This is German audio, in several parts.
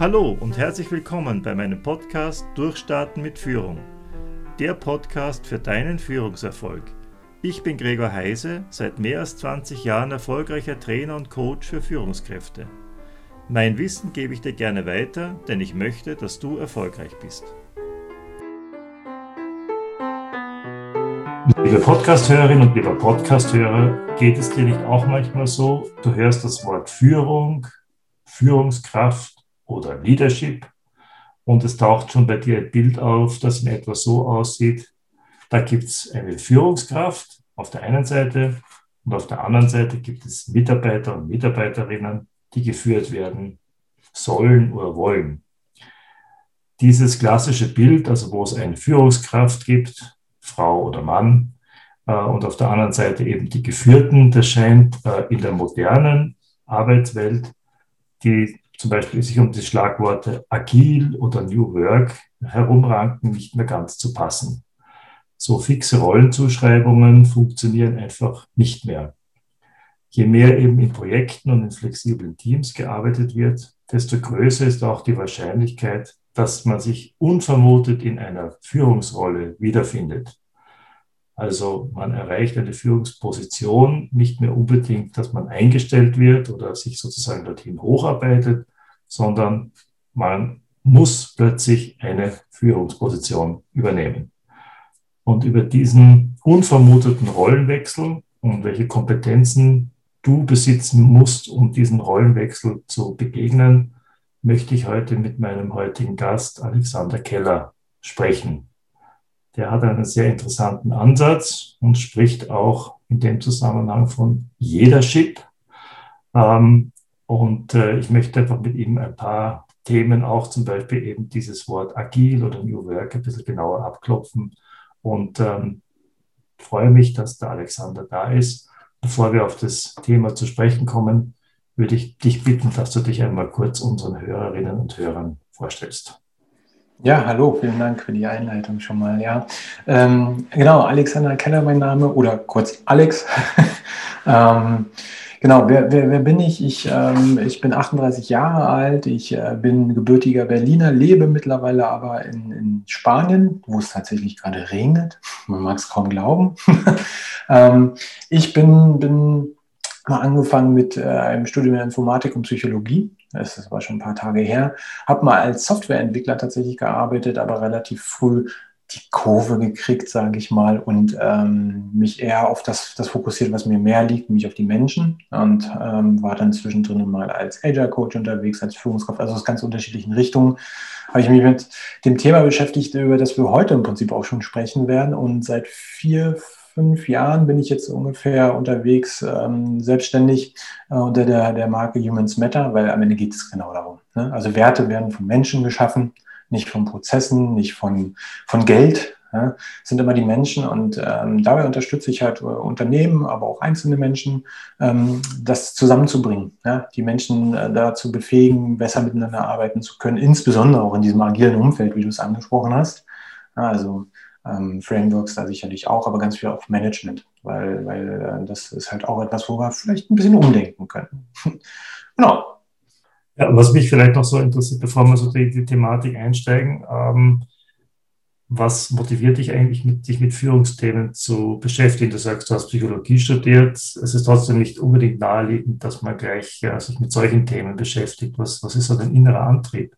Hallo und herzlich willkommen bei meinem Podcast Durchstarten mit Führung. Der Podcast für deinen Führungserfolg. Ich bin Gregor Heise, seit mehr als 20 Jahren erfolgreicher Trainer und Coach für Führungskräfte. Mein Wissen gebe ich dir gerne weiter, denn ich möchte, dass du erfolgreich bist. Liebe Podcasthörerin und lieber Podcasthörer, geht es dir nicht auch manchmal so, du hörst das Wort Führung, Führungskraft oder Leadership und es taucht schon bei dir ein Bild auf, das in etwa so aussieht. Da gibt es eine Führungskraft auf der einen Seite und auf der anderen Seite gibt es Mitarbeiter und Mitarbeiterinnen, die geführt werden sollen oder wollen. Dieses klassische Bild, also wo es eine Führungskraft gibt, Frau oder Mann, äh, und auf der anderen Seite eben die Geführten, das scheint äh, in der modernen Arbeitswelt, die zum Beispiel sich um die Schlagworte agil oder New Work herumranken, nicht mehr ganz zu passen. So fixe Rollenzuschreibungen funktionieren einfach nicht mehr. Je mehr eben in Projekten und in flexiblen Teams gearbeitet wird, desto größer ist auch die Wahrscheinlichkeit, dass man sich unvermutet in einer Führungsrolle wiederfindet. Also man erreicht eine Führungsposition nicht mehr unbedingt, dass man eingestellt wird oder sich sozusagen dorthin hocharbeitet, sondern man muss plötzlich eine Führungsposition übernehmen. Und über diesen unvermuteten Rollenwechsel und welche Kompetenzen du besitzen musst, um diesen Rollenwechsel zu begegnen, möchte ich heute mit meinem heutigen Gast Alexander Keller sprechen. Der hat einen sehr interessanten Ansatz und spricht auch in dem Zusammenhang von Jedership. Ähm, und äh, ich möchte einfach mit ihm ein paar Themen auch zum Beispiel eben dieses Wort agil oder New Work ein bisschen genauer abklopfen. Und ähm, freue mich, dass der Alexander da ist. Bevor wir auf das Thema zu sprechen kommen, würde ich dich bitten, dass du dich einmal kurz unseren Hörerinnen und Hörern vorstellst. Ja, hallo, vielen Dank für die Einleitung schon mal. Ja, ähm, genau, Alexander Keller mein Name oder kurz Alex. ähm, Genau, wer, wer, wer bin ich? Ich, ähm, ich bin 38 Jahre alt, ich äh, bin gebürtiger Berliner, lebe mittlerweile aber in, in Spanien, wo es tatsächlich gerade regnet. Man mag es kaum glauben. ähm, ich bin, bin mal angefangen mit äh, einem Studium in Informatik und Psychologie. Das ist aber schon ein paar Tage her. Habe mal als Softwareentwickler tatsächlich gearbeitet, aber relativ früh die Kurve gekriegt, sage ich mal, und ähm, mich eher auf das, das fokussiert, was mir mehr liegt, nämlich auf die Menschen. Und ähm, war dann zwischendrin mal als Agile Coach unterwegs, als Führungskraft, also aus ganz unterschiedlichen Richtungen. Habe ich mich mit dem Thema beschäftigt, über das wir heute im Prinzip auch schon sprechen werden. Und seit vier, fünf Jahren bin ich jetzt ungefähr unterwegs, ähm, selbstständig äh, unter der, der Marke Humans Matter, weil am Ende geht es genau darum. Ne? Also Werte werden von Menschen geschaffen nicht von Prozessen, nicht von, von Geld. Ja, sind immer die Menschen und ähm, dabei unterstütze ich halt äh, Unternehmen, aber auch einzelne Menschen, ähm, das zusammenzubringen, ja, die Menschen äh, dazu befähigen, besser miteinander arbeiten zu können, insbesondere auch in diesem agilen Umfeld, wie du es angesprochen hast. Ja, also ähm, Frameworks da sicherlich auch, aber ganz viel auf Management, weil, weil äh, das ist halt auch etwas, wo wir vielleicht ein bisschen umdenken können. genau. Was mich vielleicht noch so interessiert, bevor wir so die, die Thematik einsteigen, ähm, was motiviert dich eigentlich, mit, dich mit Führungsthemen zu beschäftigen? Du sagst, du hast Psychologie studiert. Es ist trotzdem nicht unbedingt naheliegend, dass man gleich ja, sich mit solchen Themen beschäftigt. Was, was ist so dein innerer Antrieb?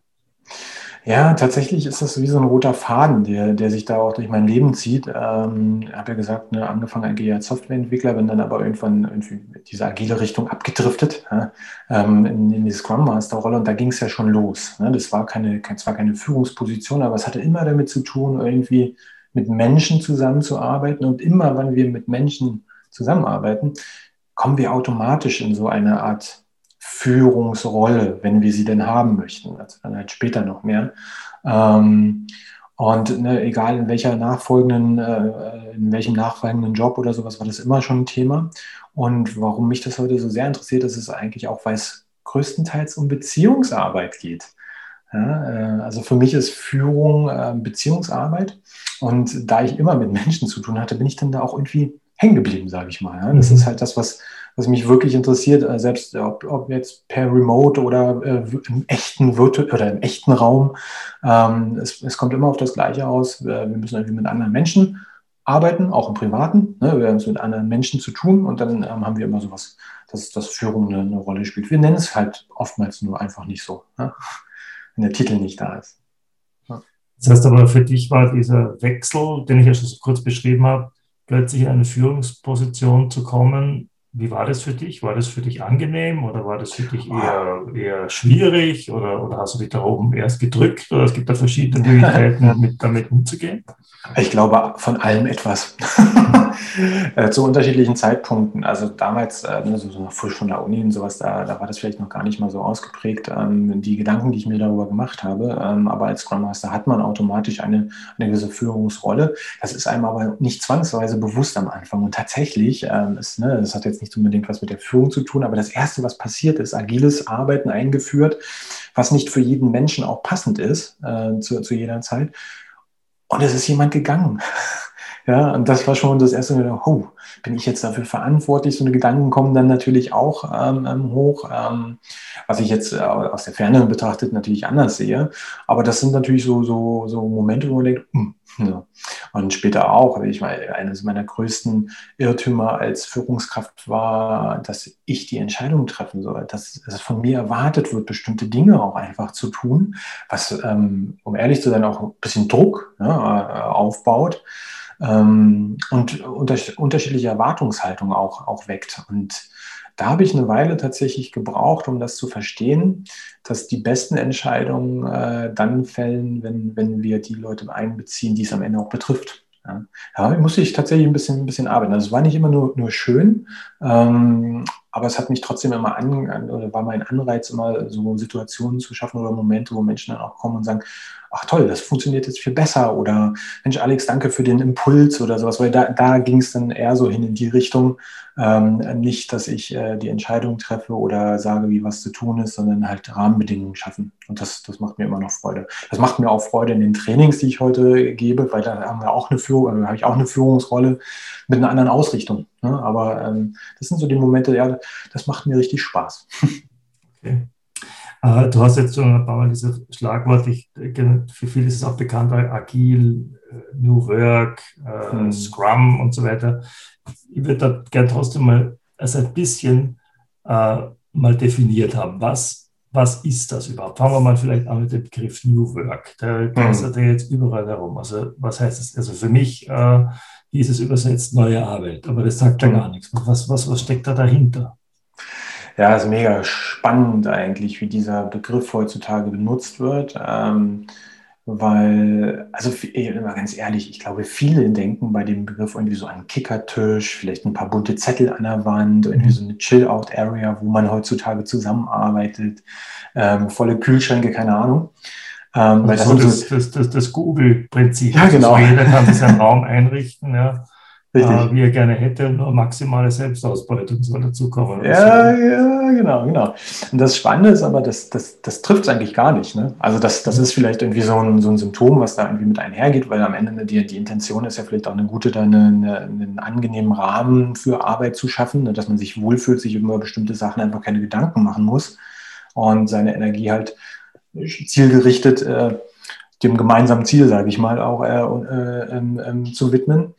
Ja, tatsächlich ist das wie so ein roter Faden, der, der sich da auch durch mein Leben zieht. Ähm, ich habe ja gesagt, ne, angefangen eigentlich als Softwareentwickler, bin dann aber irgendwann irgendwie diese agile Richtung abgedriftet ja, ähm, in, in, die Scrum Master Rolle und da ging es ja schon los. Ne? Das war keine, zwar keine Führungsposition, aber es hatte immer damit zu tun, irgendwie mit Menschen zusammenzuarbeiten und immer, wenn wir mit Menschen zusammenarbeiten, kommen wir automatisch in so eine Art Führungsrolle, wenn wir sie denn haben möchten. Also dann halt später noch mehr. Ähm, und ne, egal in welcher nachfolgenden, äh, in welchem nachfolgenden Job oder sowas war das immer schon ein Thema. Und warum mich das heute so sehr interessiert, ist es eigentlich auch, weil es größtenteils um Beziehungsarbeit geht. Ja, äh, also für mich ist Führung äh, Beziehungsarbeit. Und da ich immer mit Menschen zu tun hatte, bin ich dann da auch irgendwie hängen geblieben, sage ich mal. Ja. Das mhm. ist halt das, was, was mich wirklich interessiert, äh, selbst ob, ob jetzt per Remote oder äh, im echten Virtu oder im echten Raum, ähm, es, es, kommt immer auf das Gleiche aus. Wir müssen irgendwie mit anderen Menschen arbeiten, auch im Privaten. Ne? Wir haben es mit anderen Menschen zu tun und dann ähm, haben wir immer sowas, dass, dass Führung eine, eine, Rolle spielt. Wir nennen es halt oftmals nur einfach nicht so, ne? wenn der Titel nicht da ist. Das heißt aber, für dich war dieser Wechsel, den ich ja schon so kurz beschrieben habe, plötzlich in eine Führungsposition zu kommen, wie war das für dich? War das für dich angenehm oder war das für dich eher, eher schwierig oder, oder hast du dich da oben erst gedrückt oder es gibt da verschiedene Möglichkeiten, mit, damit umzugehen? Ich glaube, von allem etwas. Äh, zu unterschiedlichen Zeitpunkten. Also damals, äh, ne, so, so frisch von der Uni und sowas, da, da war das vielleicht noch gar nicht mal so ausgeprägt, ähm, die Gedanken, die ich mir darüber gemacht habe. Ähm, aber als Scrum Master hat man automatisch eine, eine gewisse Führungsrolle. Das ist einem aber nicht zwangsweise bewusst am Anfang. Und tatsächlich, ähm, ist, ne, das hat jetzt nicht unbedingt was mit der Führung zu tun, aber das Erste, was passiert ist, agiles Arbeiten eingeführt, was nicht für jeden Menschen auch passend ist, äh, zu, zu jeder Zeit. Und es ist jemand gegangen. Ja, und das war schon das erste Mal, oh, bin ich jetzt dafür verantwortlich? So eine Gedanken kommen dann natürlich auch ähm, ähm, hoch, ähm, was ich jetzt äh, aus der Ferne betrachtet natürlich anders sehe. Aber das sind natürlich so, so, so Momente, wo man denkt, hm, ja. Und später auch, ich meine, eines meiner größten Irrtümer als Führungskraft war, dass ich die Entscheidung treffen soll, dass es von mir erwartet wird, bestimmte Dinge auch einfach zu tun, was, ähm, um ehrlich zu sein, auch ein bisschen Druck ja, äh, aufbaut ähm, und unter, unterschiedliche Erwartungshaltungen auch, auch weckt. Und da habe ich eine Weile tatsächlich gebraucht, um das zu verstehen, dass die besten Entscheidungen äh, dann fällen, wenn, wenn wir die Leute einbeziehen, die es am Ende auch betrifft. Ja, da musste ich tatsächlich ein bisschen, ein bisschen arbeiten. Also es war nicht immer nur, nur schön, ähm, aber es hat mich trotzdem immer an, oder war mein Anreiz, immer so Situationen zu schaffen oder Momente, wo Menschen dann auch kommen und sagen, ach toll, das funktioniert jetzt viel besser oder Mensch, Alex, danke für den Impuls oder sowas, weil da, da ging es dann eher so hin in die Richtung, ähm, nicht, dass ich äh, die Entscheidung treffe oder sage, wie was zu tun ist, sondern halt Rahmenbedingungen schaffen. Und das, das macht mir immer noch Freude. Das macht mir auch Freude in den Trainings, die ich heute gebe, weil da haben wir auch eine Führung, also habe ich auch eine Führungsrolle mit einer anderen Ausrichtung. Ne? Aber ähm, das sind so die Momente, ja, das macht mir richtig Spaß. Okay. Äh, du hast jetzt schon ein paar Mal dieses Schlagwort, ich, für viele ist es auch bekannt, agil, äh, New Work, äh, hm. Scrum und so weiter. Ich würde da gerne trotzdem mal also ein bisschen äh, mal definiert haben. Was, was ist das überhaupt? Fangen wir mal vielleicht an mit dem Begriff New Work. Der geistert hm. ja jetzt überall herum. Also was heißt das? Also für mich äh, hieß es übersetzt neue Arbeit, aber das sagt ja hm. gar nichts. Was, was, was steckt da dahinter? Ja, ist mega spannend eigentlich, wie dieser Begriff heutzutage benutzt wird. Ähm, weil, also immer ganz ehrlich, ich glaube, viele denken bei dem Begriff irgendwie so an Kickertisch, vielleicht ein paar bunte Zettel an der Wand, irgendwie so eine Chill-Out-Area, wo man heutzutage zusammenarbeitet, ähm, volle Kühlschränke, keine Ahnung. Ähm, weil das, das, das, das, das Google-Prinzip. Ja, genau. Also jeder kann sich seinen Raum einrichten, ja. Äh, wie er gerne hätte, nur maximale Selbstausbeutung soll dazukommen. Ja, ja, genau, genau. Und das Spannende ist aber, das, das, das trifft es eigentlich gar nicht. Ne? Also das, das ist vielleicht irgendwie so ein, so ein Symptom, was da irgendwie mit einhergeht, weil am Ende die, die Intention ist ja vielleicht auch eine gute, da eine, eine, einen angenehmen Rahmen für Arbeit zu schaffen, ne? dass man sich wohlfühlt, sich über bestimmte Sachen einfach keine Gedanken machen muss und seine Energie halt zielgerichtet äh, dem gemeinsamen Ziel, sage ich mal, auch äh, äh, ähm, ähm, zu widmen.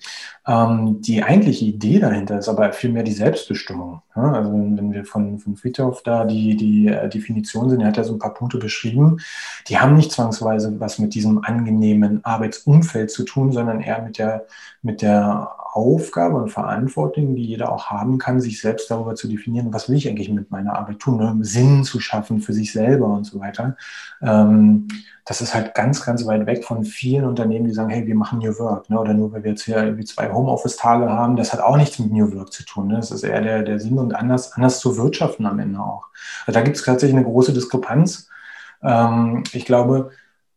Ähm, die eigentliche Idee dahinter ist aber vielmehr die Selbstbestimmung. Ja? Also wenn wir von, von Friedhoff da die, die äh, Definition sind, er hat ja so ein paar Punkte beschrieben, die haben nicht zwangsweise was mit diesem angenehmen Arbeitsumfeld zu tun, sondern eher mit der, mit der Aufgabe und Verantwortung, die jeder auch haben kann, sich selbst darüber zu definieren, was will ich eigentlich mit meiner Arbeit tun, ne? Sinn zu schaffen für sich selber und so weiter. Ähm, das ist halt ganz, ganz weit weg von vielen Unternehmen, die sagen, hey, wir machen New Work, ne? oder nur weil wir jetzt hier irgendwie zwei Homeoffice-Tage haben, das hat auch nichts mit New Work zu tun. Ne? Das ist eher der, der Sinn und anders, anders zu wirtschaften am Ende auch. Also da gibt es tatsächlich eine große Diskrepanz. Ähm, ich glaube,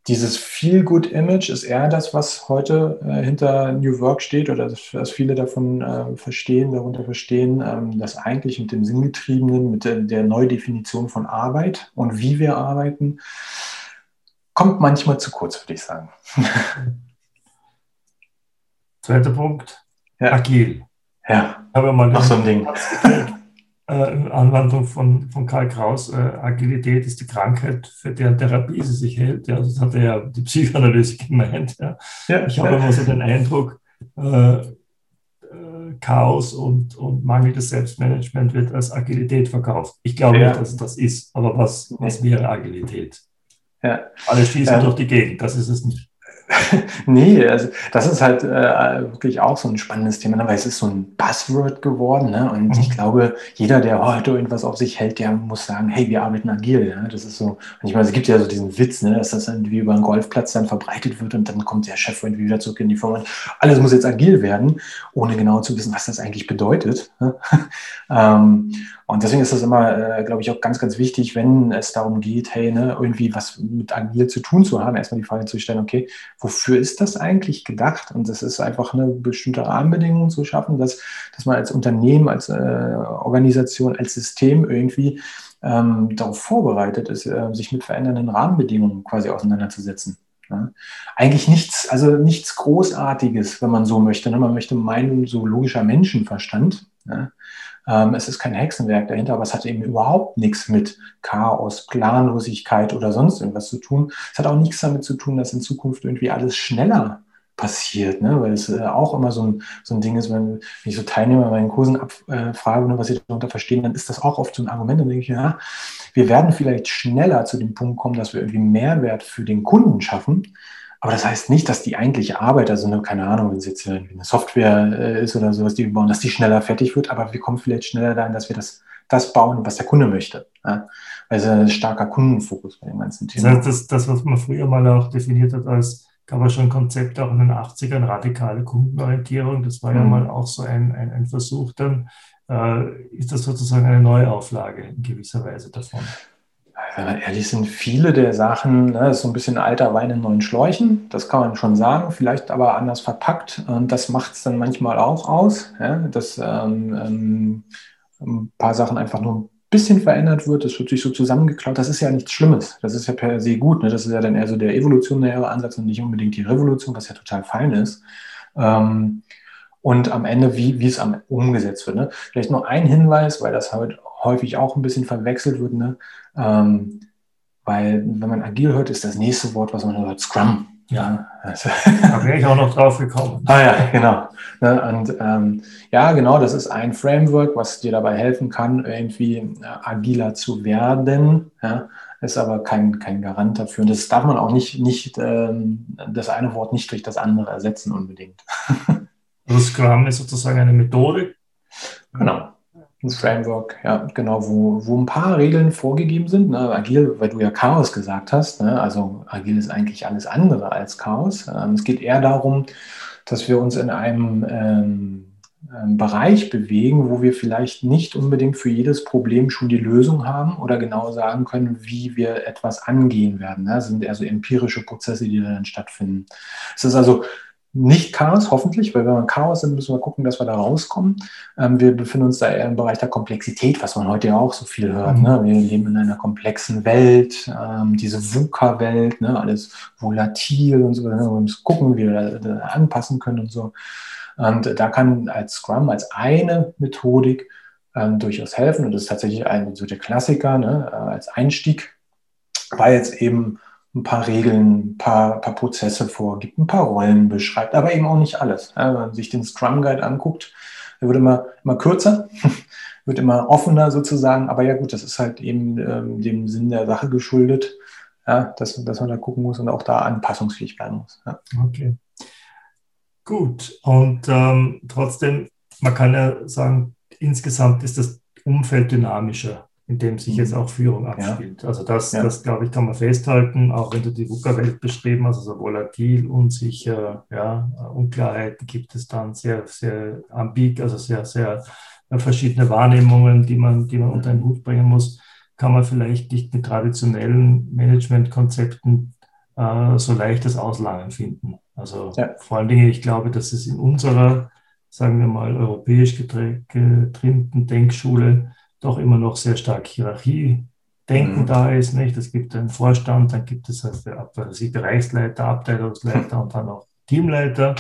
dieses Feel-Good-Image ist eher das, was heute äh, hinter New Work steht oder dass viele davon äh, verstehen, darunter verstehen, ähm, dass eigentlich mit dem Sinngetriebenen, mit der, der Neudefinition von Arbeit und wie wir arbeiten, kommt manchmal zu kurz, würde ich sagen. Zweiter Punkt, ja. agil. Ja, habe mal noch so ein Ding. äh, Anwandlung von, von Karl Kraus, äh, Agilität ist die Krankheit, für deren Therapie sie sich hält. Ja, das hat er ja die Psychoanalyse gemeint. Ja. ja ich habe ja. immer so den Eindruck, äh, äh, Chaos und, und mangelndes Selbstmanagement wird als Agilität verkauft. Ich glaube ja. nicht, dass es das ist, aber was, was wäre Agilität? Ja. Alle schießen durch die Gegend, das ist es nicht. nee, also das ist halt äh, wirklich auch so ein spannendes Thema, ne? weil es ist so ein Buzzword geworden. Ne? Und mhm. ich glaube, jeder, der heute irgendwas auf sich hält, der muss sagen, hey, wir arbeiten agil. Ja? Das ist so, und ich meine, es gibt ja so diesen Witz, ne? dass das irgendwie über einen Golfplatz dann verbreitet wird und dann kommt der Chef irgendwie wieder zurück in die Firma. Alles muss jetzt agil werden, ohne genau zu wissen, was das eigentlich bedeutet. Ne? ähm, und deswegen ist das immer, äh, glaube ich, auch ganz, ganz wichtig, wenn es darum geht, hey, ne, irgendwie was mit agil zu tun zu haben, erstmal die Frage zu stellen, okay, wofür ist das eigentlich gedacht? Und das ist einfach eine bestimmte Rahmenbedingung zu schaffen, dass, dass man als Unternehmen, als äh, Organisation, als System irgendwie ähm, darauf vorbereitet ist, äh, sich mit verändernden Rahmenbedingungen quasi auseinanderzusetzen. Ja. Eigentlich nichts, also nichts Großartiges, wenn man so möchte. Ne? Man möchte meinen, so logischer Menschenverstand. Ja? Ähm, es ist kein Hexenwerk dahinter, aber es hat eben überhaupt nichts mit Chaos, Planlosigkeit oder sonst irgendwas zu tun. Es hat auch nichts damit zu tun, dass in Zukunft irgendwie alles schneller passiert, ne? weil es äh, auch immer so ein, so ein Ding ist, wenn, wenn ich so Teilnehmer in meinen Kursen abfrage, äh, ne, was sie darunter verstehen, dann ist das auch oft so ein Argument. Dann denke ich, ja, wir werden vielleicht schneller zu dem Punkt kommen, dass wir irgendwie Mehrwert für den Kunden schaffen, aber das heißt nicht, dass die eigentliche Arbeit, also eine, keine Ahnung, wenn es jetzt eine Software äh, ist oder sowas, die wir bauen, dass die schneller fertig wird, aber wir kommen vielleicht schneller dahin, dass wir das, das bauen, was der Kunde möchte. Ja? Also ein starker Kundenfokus bei dem ganzen Thema. Das heißt, das, das, was man früher mal auch definiert hat als, gab es schon ein Konzept auch in den 80ern, radikale Kundenorientierung, das war mhm. ja mal auch so ein, ein, ein Versuch dann, äh, ist das sozusagen eine Neuauflage in gewisser Weise davon? Ehrlich sind, viele der Sachen, ne, ist so ein bisschen alter Wein in neuen Schläuchen, das kann man schon sagen, vielleicht aber anders verpackt. Und das macht es dann manchmal auch aus, ja, dass ähm, ähm, ein paar Sachen einfach nur ein bisschen verändert wird, das wird sich so zusammengeklaut. Das ist ja nichts Schlimmes, das ist ja per se gut. Ne? Das ist ja dann eher so der evolutionäre Ansatz und nicht unbedingt die Revolution, was ja total fein ist. Ähm, und am Ende, wie, wie es am umgesetzt wird. Ne? Vielleicht noch ein Hinweis, weil das halt häufig auch ein bisschen verwechselt wird. Ne? Ähm, weil, wenn man agil hört, ist das nächste Wort, was man hört, Scrum. Ja, also, da wäre ich auch noch drauf gekommen. ah ja, genau. Ne, und ähm, ja, genau, das ist ein Framework, was dir dabei helfen kann, irgendwie äh, agiler zu werden. Ja, ist aber kein, kein Garant dafür. Und das darf man auch nicht, nicht ähm, das eine Wort nicht durch das andere ersetzen unbedingt. Also Scrum ist sozusagen eine Methode. Genau ein Framework, ja, genau, wo, wo ein paar Regeln vorgegeben sind. Ne? Agil, weil du ja Chaos gesagt hast, ne? also agil ist eigentlich alles andere als Chaos. Ähm, es geht eher darum, dass wir uns in einem ähm, ähm, Bereich bewegen, wo wir vielleicht nicht unbedingt für jedes Problem schon die Lösung haben oder genau sagen können, wie wir etwas angehen werden. Ne? Das sind eher so empirische Prozesse, die dann stattfinden. Es ist also nicht Chaos, hoffentlich, weil wenn wir Chaos sind, müssen wir gucken, dass wir da rauskommen. Ähm, wir befinden uns da eher im Bereich der Komplexität, was man heute ja auch so viel hört. Ne? Wir leben in einer komplexen Welt, ähm, diese VUCA-Welt, ne? alles volatil und so. Ne? Wir müssen gucken, wie wir da, da anpassen können und so. Und da kann als Scrum, als eine Methodik ähm, durchaus helfen. Und das ist tatsächlich ein, so der Klassiker ne? Äh, als Einstieg, weil jetzt eben ein paar Regeln, ein paar, paar Prozesse vorgibt, ein paar Rollen beschreibt, aber eben auch nicht alles. Wenn man sich den Scrum Guide anguckt, der wird immer, immer kürzer, wird immer offener sozusagen, aber ja gut, das ist halt eben ähm, dem Sinn der Sache geschuldet, ja, dass, dass man da gucken muss und auch da anpassungsfähig bleiben muss. Ja. Okay. Gut, und ähm, trotzdem, man kann ja sagen, insgesamt ist das Umfeld dynamischer in dem sich jetzt mhm. auch Führung abspielt. Ja. Also das, ja. das glaube ich, kann man festhalten, auch wenn du die VUCA-Welt beschrieben hast, also volatil, unsicher, ja, Unklarheiten gibt es dann sehr, sehr ambig, also sehr, sehr äh, verschiedene Wahrnehmungen, die man, die man unter einen Hut bringen muss, kann man vielleicht nicht mit traditionellen Managementkonzepten äh, so leichtes Auslangen finden. Also ja. vor allen Dingen, ich glaube, dass es in unserer, sagen wir mal, europäisch getrimmten Denkschule doch immer noch sehr stark Hierarchie-Denken mhm. da ist. Nicht? Es gibt einen Vorstand, dann gibt es also die Bereichsleiter, Abteilungsleiter und dann auch Teamleiter.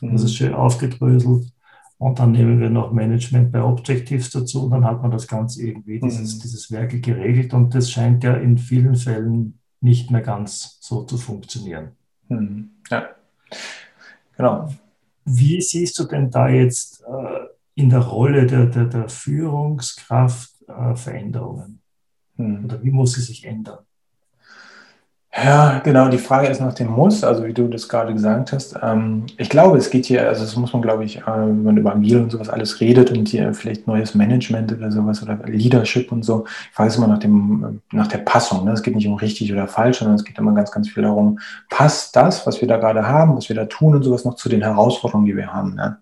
Mhm. Das ist schön aufgedröselt. Und dann nehmen wir noch Management bei Objectives dazu und dann hat man das Ganze irgendwie, mhm. dieses, dieses Werke geregelt. Und das scheint ja in vielen Fällen nicht mehr ganz so zu funktionieren. Mhm. Ja, genau. Wie siehst du denn da jetzt äh, in der Rolle der, der, der Führungskraft äh, Veränderungen? Mhm. Oder wie muss sie sich ändern? Ja, genau. Die Frage ist nach dem Muss, also wie du das gerade gesagt hast. Ähm, ich glaube, es geht hier, also das muss man, glaube ich, äh, wenn man über Agil und sowas alles redet und hier vielleicht neues Management oder sowas oder Leadership und so, ich frage es immer nach, dem, nach der Passung. Ne? Es geht nicht um richtig oder falsch, sondern es geht immer ganz, ganz viel darum, passt das, was wir da gerade haben, was wir da tun und sowas noch zu den Herausforderungen, die wir haben. Ne?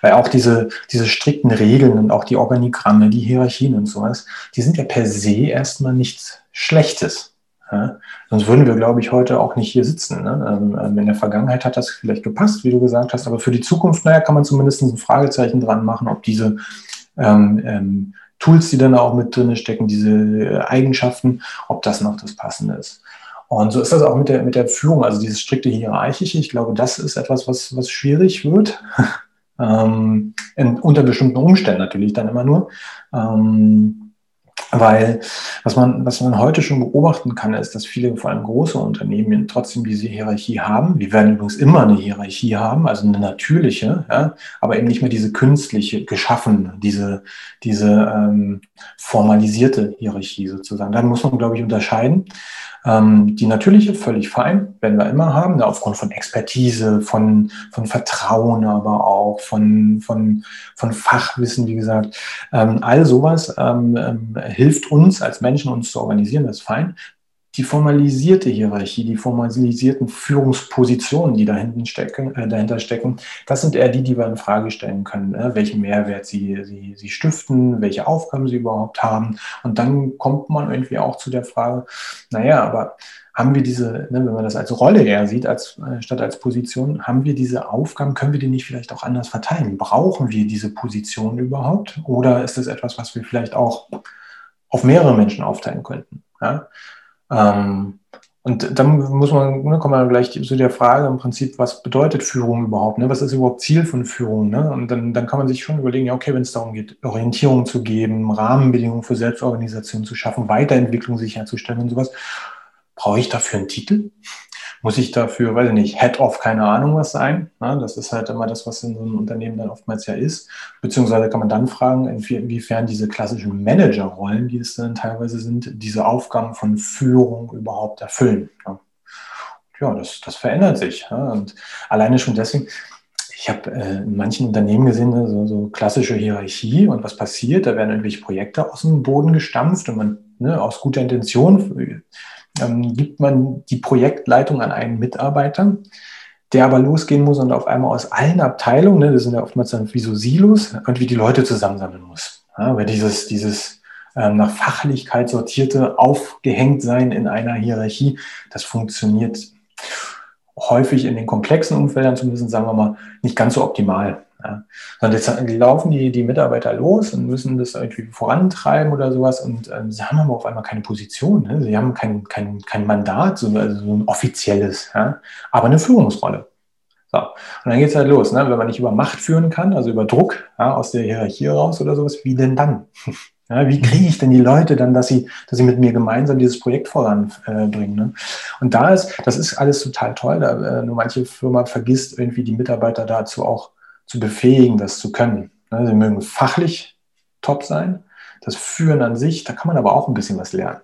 Weil auch diese, diese strikten Regeln und auch die Organigramme, die Hierarchien und sowas, die sind ja per se erstmal nichts Schlechtes. Ja? Sonst würden wir, glaube ich, heute auch nicht hier sitzen. Ne? Ähm, ähm, in der Vergangenheit hat das vielleicht gepasst, wie du gesagt hast, aber für die Zukunft, naja, kann man zumindest ein Fragezeichen dran machen, ob diese ähm, ähm, Tools, die dann auch mit drin stecken, diese äh, Eigenschaften, ob das noch das Passende ist. Und so ist das auch mit der, mit der Führung, also dieses strikte Hierarchische. Ich glaube, das ist etwas, was, was schwierig wird. ähm, in, unter bestimmten Umständen natürlich dann immer nur. Ähm, weil was man, was man heute schon beobachten kann, ist, dass viele, vor allem große Unternehmen, trotzdem diese Hierarchie haben. Wir werden übrigens immer eine Hierarchie haben, also eine natürliche, ja, aber eben nicht mehr diese künstliche, geschaffene, diese, diese ähm, formalisierte Hierarchie sozusagen. Da muss man, glaube ich, unterscheiden. Ähm, die natürliche, völlig fein, werden wir immer haben, ne, aufgrund von Expertise, von, von Vertrauen, aber auch von, von, von Fachwissen, wie gesagt. Ähm, all sowas ähm, ähm hilft uns als Menschen, uns zu organisieren, das ist fein die formalisierte Hierarchie, die formalisierten Führungspositionen, die dahinten stecken, äh, dahinter stecken, das sind eher die, die wir in Frage stellen können, äh, welchen Mehrwert sie, sie, sie stiften, welche Aufgaben sie überhaupt haben. Und dann kommt man irgendwie auch zu der Frage, naja, aber haben wir diese, ne, wenn man das als Rolle eher sieht, als, äh, statt als Position, haben wir diese Aufgaben, können wir die nicht vielleicht auch anders verteilen? Brauchen wir diese Position überhaupt? Oder ist das etwas, was wir vielleicht auch auf mehrere Menschen aufteilen könnten? Ja? Ähm, und dann muss man, ne, kommen wir gleich zu der Frage im Prinzip, was bedeutet Führung überhaupt? Ne? Was ist überhaupt Ziel von Führung? Ne? Und dann, dann kann man sich schon überlegen, ja, okay, wenn es darum geht, Orientierung zu geben, Rahmenbedingungen für Selbstorganisation zu schaffen, Weiterentwicklung sicherzustellen und sowas, brauche ich dafür einen Titel? Muss ich dafür, weiß ich nicht, Head of keine Ahnung was sein. Ja, das ist halt immer das, was in so einem Unternehmen dann oftmals ja ist. Beziehungsweise kann man dann fragen, inwiefern diese klassischen Managerrollen, die es dann teilweise sind, diese Aufgaben von Führung überhaupt erfüllen. Ja, ja das, das verändert sich. Ja, und alleine schon deswegen, ich habe äh, in manchen Unternehmen gesehen, ne, so, so, klassische Hierarchie und was passiert, da werden irgendwelche Projekte aus dem Boden gestampft und man ne, aus guter Intention ähm, gibt man die Projektleitung an einen Mitarbeiter, der aber losgehen muss und auf einmal aus allen Abteilungen, ne, das sind ja oftmals dann wie so Silos, irgendwie die Leute zusammensammeln muss. Ja, weil dieses, dieses ähm, nach Fachlichkeit sortierte Aufgehängt sein in einer Hierarchie, das funktioniert häufig in den komplexen Umfeldern zumindest, sagen wir mal, nicht ganz so optimal. Ja. Sondern jetzt laufen die, die Mitarbeiter los und müssen das irgendwie vorantreiben oder sowas und ähm, sie haben aber auf einmal keine Position. Ne? Sie haben kein, kein, kein Mandat, so, also so ein offizielles, ja? aber eine Führungsrolle. So. Und dann geht es halt los. Ne? Wenn man nicht über Macht führen kann, also über Druck ja, aus der Hierarchie raus oder sowas, wie denn dann? Ja, wie kriege ich denn die Leute dann, dass sie, dass sie mit mir gemeinsam dieses Projekt voranbringen? Äh, ne? Und da ist, das ist alles total toll. Da, äh, nur manche Firma vergisst irgendwie die Mitarbeiter dazu auch zu befähigen, das zu können. Ne, sie mögen fachlich top sein. Das Führen an sich, da kann man aber auch ein bisschen was lernen.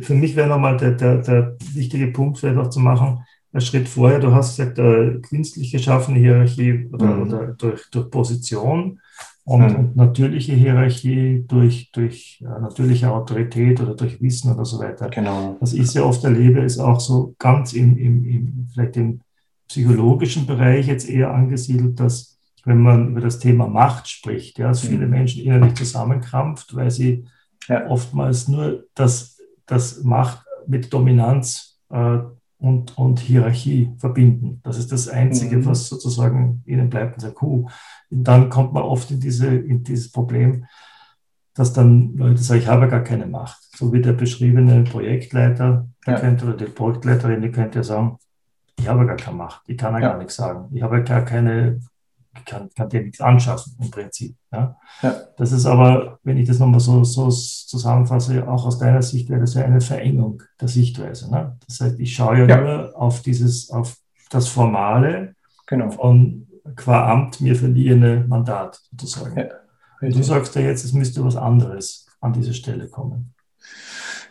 Für mich wäre nochmal der, der, der wichtige Punkt vielleicht auch zu machen, ein Schritt vorher, du hast gesagt, äh, künstlich geschaffene Hierarchie oder, mhm. oder durch, durch Position und, mhm. und, natürliche Hierarchie durch, durch äh, natürliche Autorität oder durch Wissen oder so weiter. Genau. Was ich sehr oft erlebe, ist auch so ganz im, im, im vielleicht im psychologischen Bereich jetzt eher angesiedelt, dass wenn man über das Thema Macht spricht, ja, dass viele mhm. Menschen innerlich zusammenkrampft, weil sie ja. oftmals nur das, das Macht mit Dominanz äh, und, und Hierarchie verbinden. Das ist das Einzige, mhm. was sozusagen ihnen bleibt und sagt, huh. Und dann kommt man oft in, diese, in dieses Problem, dass dann Leute sagen, ich habe gar keine Macht. So wie der beschriebene Projektleiter ja. könnte, oder die Projektleiterin, die könnte ja sagen, ich habe gar keine Macht, ich kann ja, gar nichts sagen. Ich habe gar keine Ich kann, kann dir nichts anschaffen im Prinzip. Ja? ja. Das ist aber, wenn ich das nochmal so, so zusammenfasse, auch aus deiner Sicht wäre das ja eine Verengung der Sichtweise. Ne? Das heißt, ich schaue ja, ja. nur auf dieses, auf das Formale genau. von qua Amt mir verliehene Mandat sozusagen. Ja, du sagst ja jetzt, es müsste was anderes an diese Stelle kommen.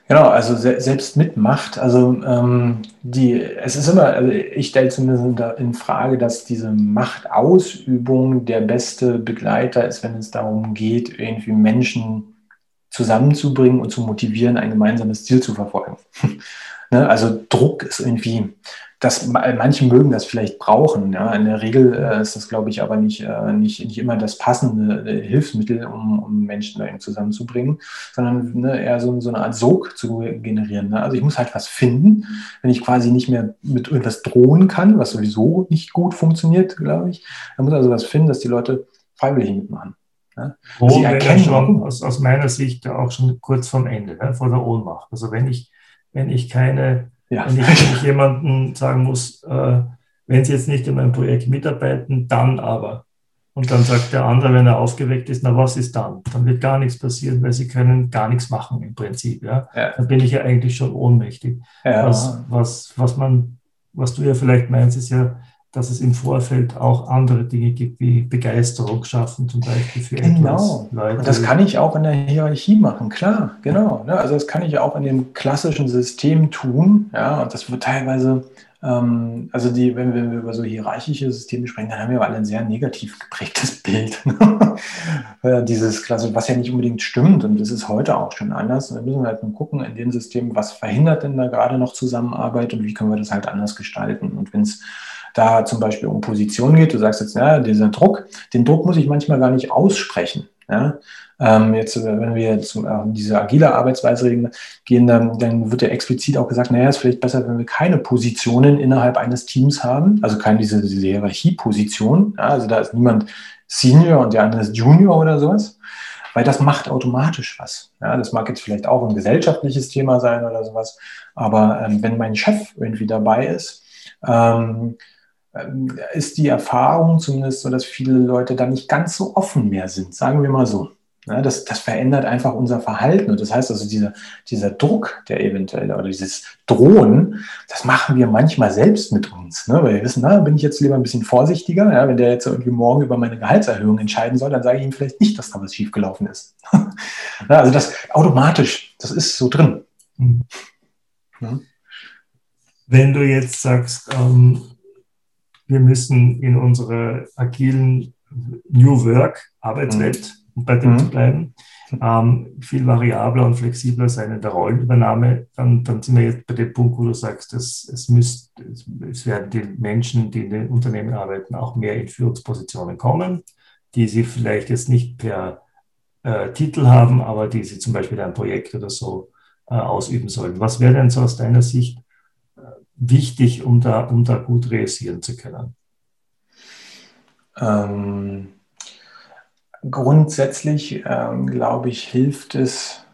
Genau, also se selbst mit Macht, also ähm, die, es ist immer, also ich stelle zumindest in Frage, dass diese Machtausübung der beste Begleiter ist, wenn es darum geht, irgendwie Menschen zusammenzubringen und zu motivieren, ein gemeinsames Ziel zu verfolgen. ne? Also Druck ist irgendwie das, manche mögen das vielleicht brauchen. Ja. In der Regel äh, ist das, glaube ich, aber nicht, äh, nicht, nicht immer das passende äh, Hilfsmittel, um, um Menschen da eben zusammenzubringen, sondern ne, eher so, so, eine Art Sog zu generieren. Ne. Also ich muss halt was finden, wenn ich quasi nicht mehr mit irgendwas drohen kann, was sowieso nicht gut funktioniert, glaube ich. Dann muss also was finden, dass die Leute freiwillig mitmachen. Ne. Wo Sie erkennen schon aus, aus meiner Sicht auch schon kurz vorm Ende, ne, vor der Ohnmacht. Also wenn ich, wenn ich keine ja. Wenn ich, jemandem sagen muss, äh, wenn Sie jetzt nicht in meinem Projekt mitarbeiten, dann aber. Und dann sagt der andere, wenn er aufgeweckt ist, na was ist dann? Dann wird gar nichts passieren, weil sie können gar nichts machen im Prinzip. Ja? ja. Dann bin ich ja eigentlich schon ohnmächtig. Ja. Was, was, was, man, was du ja vielleicht meinst, ist ja, dass es im Vorfeld auch andere Dinge gibt, wie Begeisterung schaffen, zum Beispiel für genau. etwas. Genau. Und das kann ich auch in der Hierarchie machen, klar, genau. Ne? Also das kann ich auch in dem klassischen System tun. Ja, und das wird teilweise, ähm, also die, wenn wir über so hierarchische Systeme sprechen, dann haben wir alle ein sehr negativ geprägtes Bild. Äh, dieses klassische, was ja nicht unbedingt stimmt. Und das ist heute auch schon anders. Und da müssen wir halt mal gucken in den Systemen, was verhindert denn da gerade noch Zusammenarbeit und wie können wir das halt anders gestalten. Und wenn es da zum Beispiel um Position geht, du sagst jetzt, ja, dieser Druck, den Druck muss ich manchmal gar nicht aussprechen. Ja? Ähm, jetzt, wenn wir um äh, diese agile Arbeitsweise gehen, dann, dann wird ja explizit auch gesagt, naja, ist vielleicht besser, wenn wir keine Positionen innerhalb eines Teams haben, also keine diese, diese Hierarchieposition. Ja? Also da ist niemand Senior und der andere ist Junior oder sowas weil das macht automatisch was. Ja, das mag jetzt vielleicht auch ein gesellschaftliches Thema sein oder sowas, aber ähm, wenn mein Chef irgendwie dabei ist, ähm, ist die Erfahrung zumindest so, dass viele Leute da nicht ganz so offen mehr sind, sagen wir mal so. Ja, das, das verändert einfach unser Verhalten. Und das heißt also, dieser, dieser Druck, der eventuell oder dieses Drohen, das machen wir manchmal selbst mit uns. Ne? Weil wir wissen, na, bin ich jetzt lieber ein bisschen vorsichtiger. Ja? Wenn der jetzt irgendwie morgen über meine Gehaltserhöhung entscheiden soll, dann sage ich ihm vielleicht nicht, dass da was schiefgelaufen ist. ja, also das automatisch, das ist so drin. Mhm. Wenn du jetzt sagst, ähm, wir müssen in unserer agilen New Work Arbeitswelt, mhm. um bei dem mhm. zu bleiben, ähm, viel variabler und flexibler sein in der Rollenübernahme, dann, dann sind wir jetzt bei dem Punkt, wo du sagst, dass es, müsst, es werden die Menschen, die in den Unternehmen arbeiten, auch mehr in Führungspositionen kommen, die sie vielleicht jetzt nicht per äh, Titel haben, aber die sie zum Beispiel ein Projekt oder so äh, ausüben sollen. Was wäre denn so aus deiner Sicht wichtig, um da, um da gut realisieren zu können? Ähm, grundsätzlich, ähm, glaube ich, hilft es,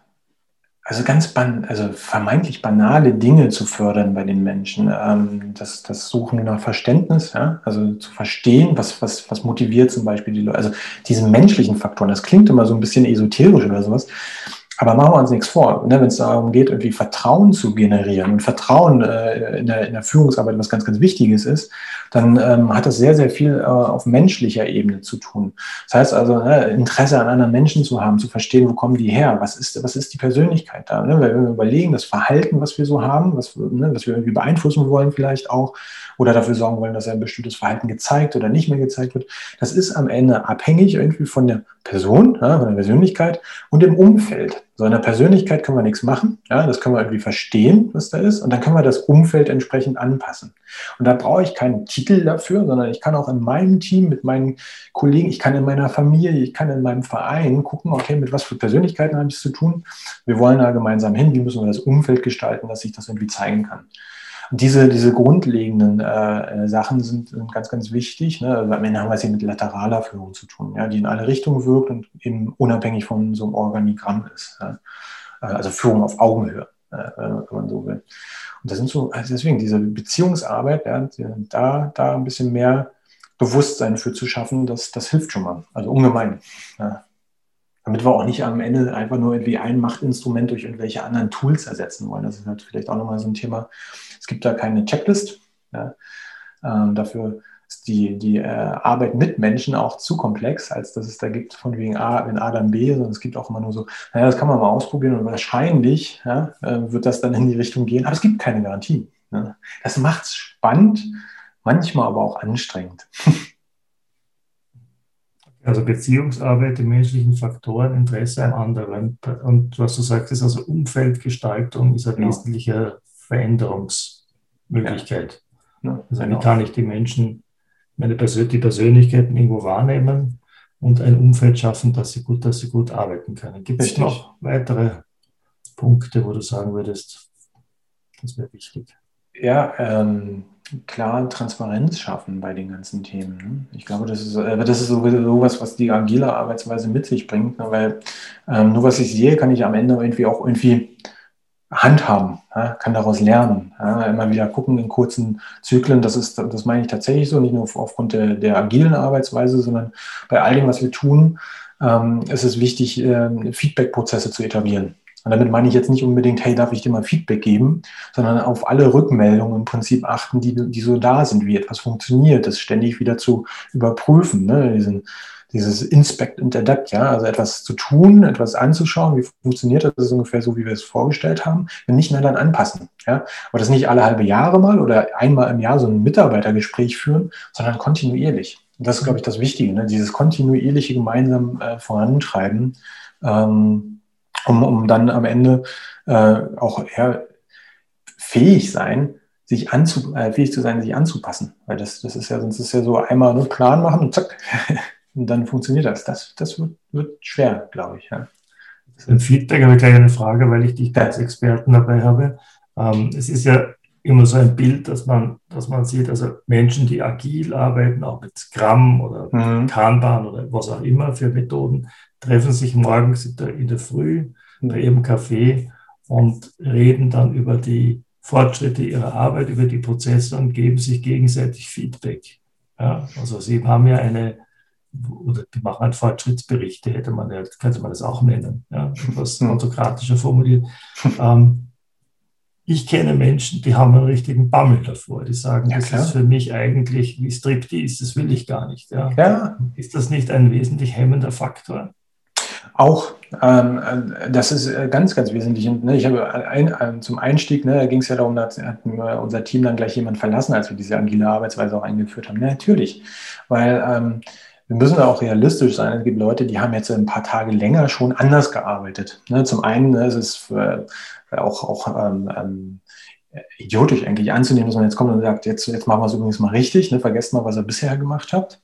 also ganz ban also vermeintlich banale Dinge zu fördern bei den Menschen. Ähm, das, das Suchen nach Verständnis, ja? also zu verstehen, was, was, was motiviert zum Beispiel die Leute. Also diese menschlichen Faktoren, das klingt immer so ein bisschen esoterisch oder sowas. Aber machen wir uns nichts vor. Ne? Wenn es darum geht, irgendwie Vertrauen zu generieren und Vertrauen äh, in, der, in, der, Führungsarbeit was ganz, ganz Wichtiges ist, dann ähm, hat das sehr, sehr viel äh, auf menschlicher Ebene zu tun. Das heißt also, ne, Interesse an anderen Menschen zu haben, zu verstehen, wo kommen die her, was ist, was ist die Persönlichkeit da. Ne? Wenn wir überlegen, das Verhalten, was wir so haben, was, ne, was wir irgendwie beeinflussen wollen vielleicht auch, oder dafür sorgen wollen, dass ein bestimmtes Verhalten gezeigt oder nicht mehr gezeigt wird. Das ist am Ende abhängig irgendwie von der Person, ja, von der Persönlichkeit und dem Umfeld. So in der Persönlichkeit können wir nichts machen. Ja, das können wir irgendwie verstehen, was da ist. Und dann können wir das Umfeld entsprechend anpassen. Und da brauche ich keinen Titel dafür, sondern ich kann auch in meinem Team, mit meinen Kollegen, ich kann in meiner Familie, ich kann in meinem Verein gucken, okay, mit was für Persönlichkeiten habe ich es zu tun. Wir wollen da gemeinsam hin. Wie müssen wir das Umfeld gestalten, dass sich das irgendwie zeigen kann diese, diese grundlegenden äh, Sachen sind, sind, ganz, ganz wichtig. Ne? Also am Ende haben wir es hier mit lateraler Führung zu tun, ja? die in alle Richtungen wirkt und eben unabhängig von so einem Organigramm ist. Ja? Äh, also Führung auf Augenhöhe, äh, wenn man so will. Und das sind so, also deswegen diese Beziehungsarbeit, ja, da, da ein bisschen mehr Bewusstsein für zu schaffen, das, das hilft schon mal. Also ungemein. Ja. Damit wir auch nicht am Ende einfach nur irgendwie ein Machtinstrument durch irgendwelche anderen Tools ersetzen wollen. Das ist halt vielleicht auch nochmal so ein Thema. Es gibt da keine Checklist. Ja. Ähm, dafür ist die, die äh, Arbeit mit Menschen auch zu komplex, als dass es da gibt von wegen A, wenn A dann B, sondern es gibt auch immer nur so, naja, das kann man mal ausprobieren und wahrscheinlich ja, äh, wird das dann in die Richtung gehen, aber es gibt keine Garantie. Ne? Das macht es spannend, manchmal aber auch anstrengend. Also Beziehungsarbeit, die menschlichen Faktoren, Interesse am anderen. Und was du sagst, ist also Umfeldgestaltung ist eine genau. wesentliche Veränderungsmöglichkeit. Ja. Also genau. wie kann ich die Menschen, meine Persön die Persönlichkeiten irgendwo wahrnehmen und ein Umfeld schaffen, dass sie gut, dass sie gut arbeiten können. Gibt es noch weitere Punkte, wo du sagen würdest, das wäre wichtig? Ja, ähm, klar Transparenz schaffen bei den ganzen Themen. Ne? Ich glaube, das ist, äh, das ist sowieso was, was die agile Arbeitsweise mit sich bringt, ne? weil ähm, nur was ich sehe, kann ich am Ende irgendwie auch irgendwie handhaben, ja? kann daraus lernen, ja? immer wieder gucken in kurzen Zyklen. Das ist, das meine ich tatsächlich so, nicht nur aufgrund der, der agilen Arbeitsweise, sondern bei all dem, was wir tun, ähm, ist es wichtig, äh, Feedback-Prozesse zu etablieren. Und damit meine ich jetzt nicht unbedingt, hey, darf ich dir mal Feedback geben, sondern auf alle Rückmeldungen im Prinzip achten, die, die so da sind, wie etwas funktioniert, das ständig wieder zu überprüfen, ne? Diesen, dieses Inspect and Adapt, ja, also etwas zu tun, etwas anzuschauen, wie funktioniert das, das ist ungefähr so, wie wir es vorgestellt haben, wenn nicht mehr dann anpassen, ja, aber das nicht alle halbe Jahre mal oder einmal im Jahr so ein Mitarbeitergespräch führen, sondern kontinuierlich. Und das ist, glaube ich, das Wichtige, ne? dieses kontinuierliche gemeinsam äh, vorantreiben, ähm, um, um dann am Ende äh, auch eher fähig sein, sich anzu, äh, fähig zu sein, sich anzupassen. Weil das, das ist ja, sonst ist ja so einmal nur Plan machen und zack, und dann funktioniert das. Das, das wird, wird schwer, glaube ich. Ja. Ein Feedback ich gleich eine Frage, weil ich dich als Experten dabei habe. Ähm, es ist ja immer so ein Bild, dass man, dass man sieht, also Menschen, die agil arbeiten, auch mit Scrum oder mhm. Kanban oder was auch immer für Methoden, treffen sich morgens in der, in der Früh bei ihrem Café und reden dann über die Fortschritte ihrer Arbeit, über die Prozesse und geben sich gegenseitig Feedback. Ja, also sie haben ja eine, oder die machen halt Fortschrittsberichte, hätte man ja, könnte man das auch nennen, ja, etwas hm. autokratischer formuliert. Ähm, ich kenne Menschen, die haben einen richtigen Bammel davor. Die sagen, ja, das ist für mich eigentlich wie Striptease, das will ich gar nicht. Ja. ja. Ist das nicht ein wesentlich hemmender Faktor? Auch, ähm, das ist äh, ganz, ganz wesentlich. Ne, ich habe ein, zum Einstieg, ne, da ging es ja darum, da hat unser Team dann gleich jemand verlassen, als wir diese agile Arbeitsweise auch eingeführt haben. Natürlich, weil ähm, wir müssen da auch realistisch sein. Es gibt Leute, die haben jetzt ein paar Tage länger schon anders gearbeitet. Ne, zum einen ne, ist es für, auch, auch ähm, ähm, idiotisch eigentlich anzunehmen, dass man jetzt kommt und sagt, jetzt, jetzt machen wir es übrigens mal richtig, ne, vergesst mal, was ihr bisher gemacht habt.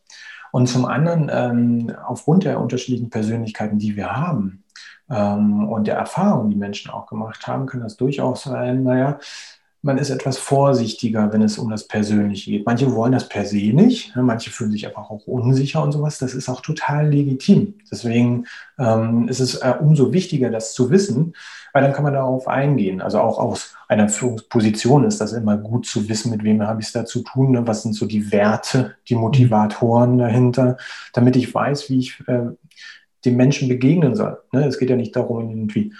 Und zum anderen, ähm, aufgrund der unterschiedlichen Persönlichkeiten, die wir haben ähm, und der Erfahrung, die Menschen auch gemacht haben, kann das durchaus sein, naja, man ist etwas vorsichtiger, wenn es um das Persönliche geht. Manche wollen das per se nicht, ne? manche fühlen sich einfach auch unsicher und sowas. Das ist auch total legitim. Deswegen ähm, ist es äh, umso wichtiger, das zu wissen, weil dann kann man darauf eingehen. Also auch aus einer Führungsposition ist das immer gut zu wissen, mit wem habe ich es da zu tun, ne? was sind so die Werte, die Motivatoren dahinter, damit ich weiß, wie ich äh, dem Menschen begegnen soll. Ne? Es geht ja nicht darum, irgendwie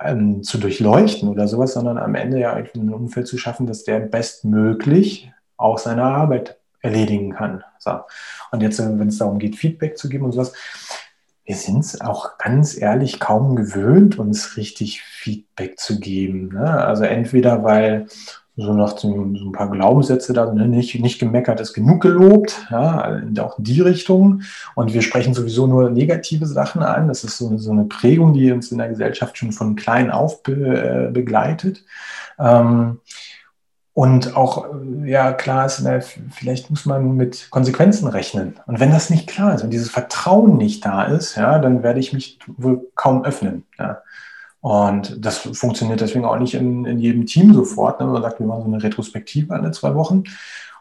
ähm, zu durchleuchten oder sowas, sondern am Ende ja ein Umfeld zu schaffen, dass der bestmöglich auch seine Arbeit erledigen kann. So. Und jetzt, äh, wenn es darum geht, Feedback zu geben und sowas, wir sind es auch ganz ehrlich kaum gewöhnt, uns richtig Feedback zu geben. Ne? Also entweder weil so nach so, ein paar Glaubenssätze da, ne? nicht, nicht gemeckert ist genug gelobt, ja, auch in die Richtung. Und wir sprechen sowieso nur negative Sachen an. Das ist so, so eine Prägung, die uns in der Gesellschaft schon von klein auf be, äh, begleitet. Ähm, und auch, ja, klar ist, na, vielleicht muss man mit Konsequenzen rechnen. Und wenn das nicht klar ist und dieses Vertrauen nicht da ist, ja, dann werde ich mich wohl kaum öffnen. Ja. Und das funktioniert deswegen auch nicht in, in jedem Team sofort. Ne? Man sagt, wir machen so eine Retrospektive alle zwei Wochen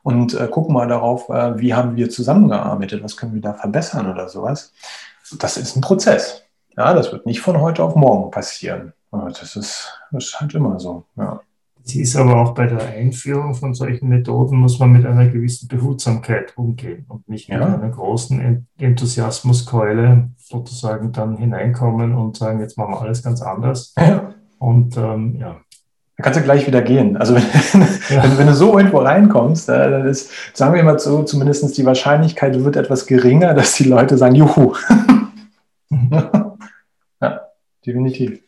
und äh, gucken mal darauf, äh, wie haben wir zusammengearbeitet, was können wir da verbessern oder sowas. Das ist ein Prozess. Ja, das wird nicht von heute auf morgen passieren. Das ist, das ist halt immer so. Ja. Es ist aber auch bei der Einführung von solchen Methoden, muss man mit einer gewissen Behutsamkeit umgehen und nicht ja. mit einer großen Enthusiasmuskeule sozusagen dann hineinkommen und sagen, jetzt machen wir alles ganz anders. Ja. Und ähm, ja. Da kannst du gleich wieder gehen. Also wenn, ja. wenn, wenn, du so irgendwo reinkommst, äh, dann ist, sagen wir mal so, zumindest die Wahrscheinlichkeit wird etwas geringer, dass die Leute sagen, juhu. ja, definitiv.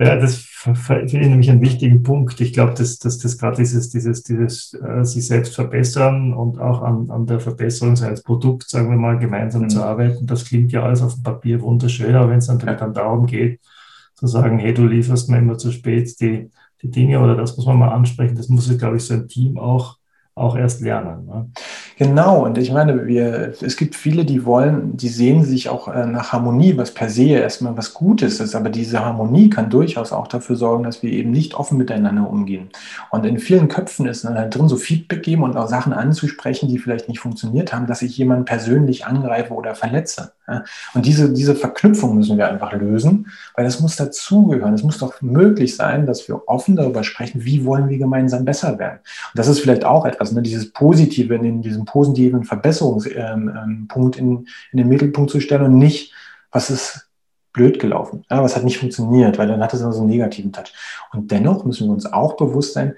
Ja, das finde ich nämlich einen wichtigen Punkt. Ich glaube, dass, dass das gerade dieses, dieses, dieses äh, sich selbst verbessern und auch an, an der Verbesserung seines Produkts, sagen wir mal, gemeinsam mhm. zu arbeiten, das klingt ja alles auf dem Papier wunderschön, aber wenn es dann, ja. dann darum geht, zu sagen, hey, du lieferst mir immer zu spät die, die Dinge oder das muss man mal ansprechen, das muss, glaube ich, so ein Team auch auch erst lernen. Ne? Genau, und ich meine, wir, es gibt viele, die wollen, die sehen sich auch äh, nach Harmonie, was per se erstmal was Gutes ist, aber diese Harmonie kann durchaus auch dafür sorgen, dass wir eben nicht offen miteinander umgehen. Und in vielen Köpfen ist dann halt drin, so Feedback geben und auch Sachen anzusprechen, die vielleicht nicht funktioniert haben, dass ich jemanden persönlich angreife oder verletze. Und diese, diese Verknüpfung müssen wir einfach lösen, weil das muss dazugehören. Es muss doch möglich sein, dass wir offen darüber sprechen, wie wollen wir gemeinsam besser werden. Und das ist vielleicht auch etwas, ne, dieses Positive, in diesem positiven Verbesserungspunkt ähm, in, in den Mittelpunkt zu stellen und nicht, was ist blöd gelaufen, ja, was hat nicht funktioniert, weil dann hat es immer so einen negativen Touch. Und dennoch müssen wir uns auch bewusst sein,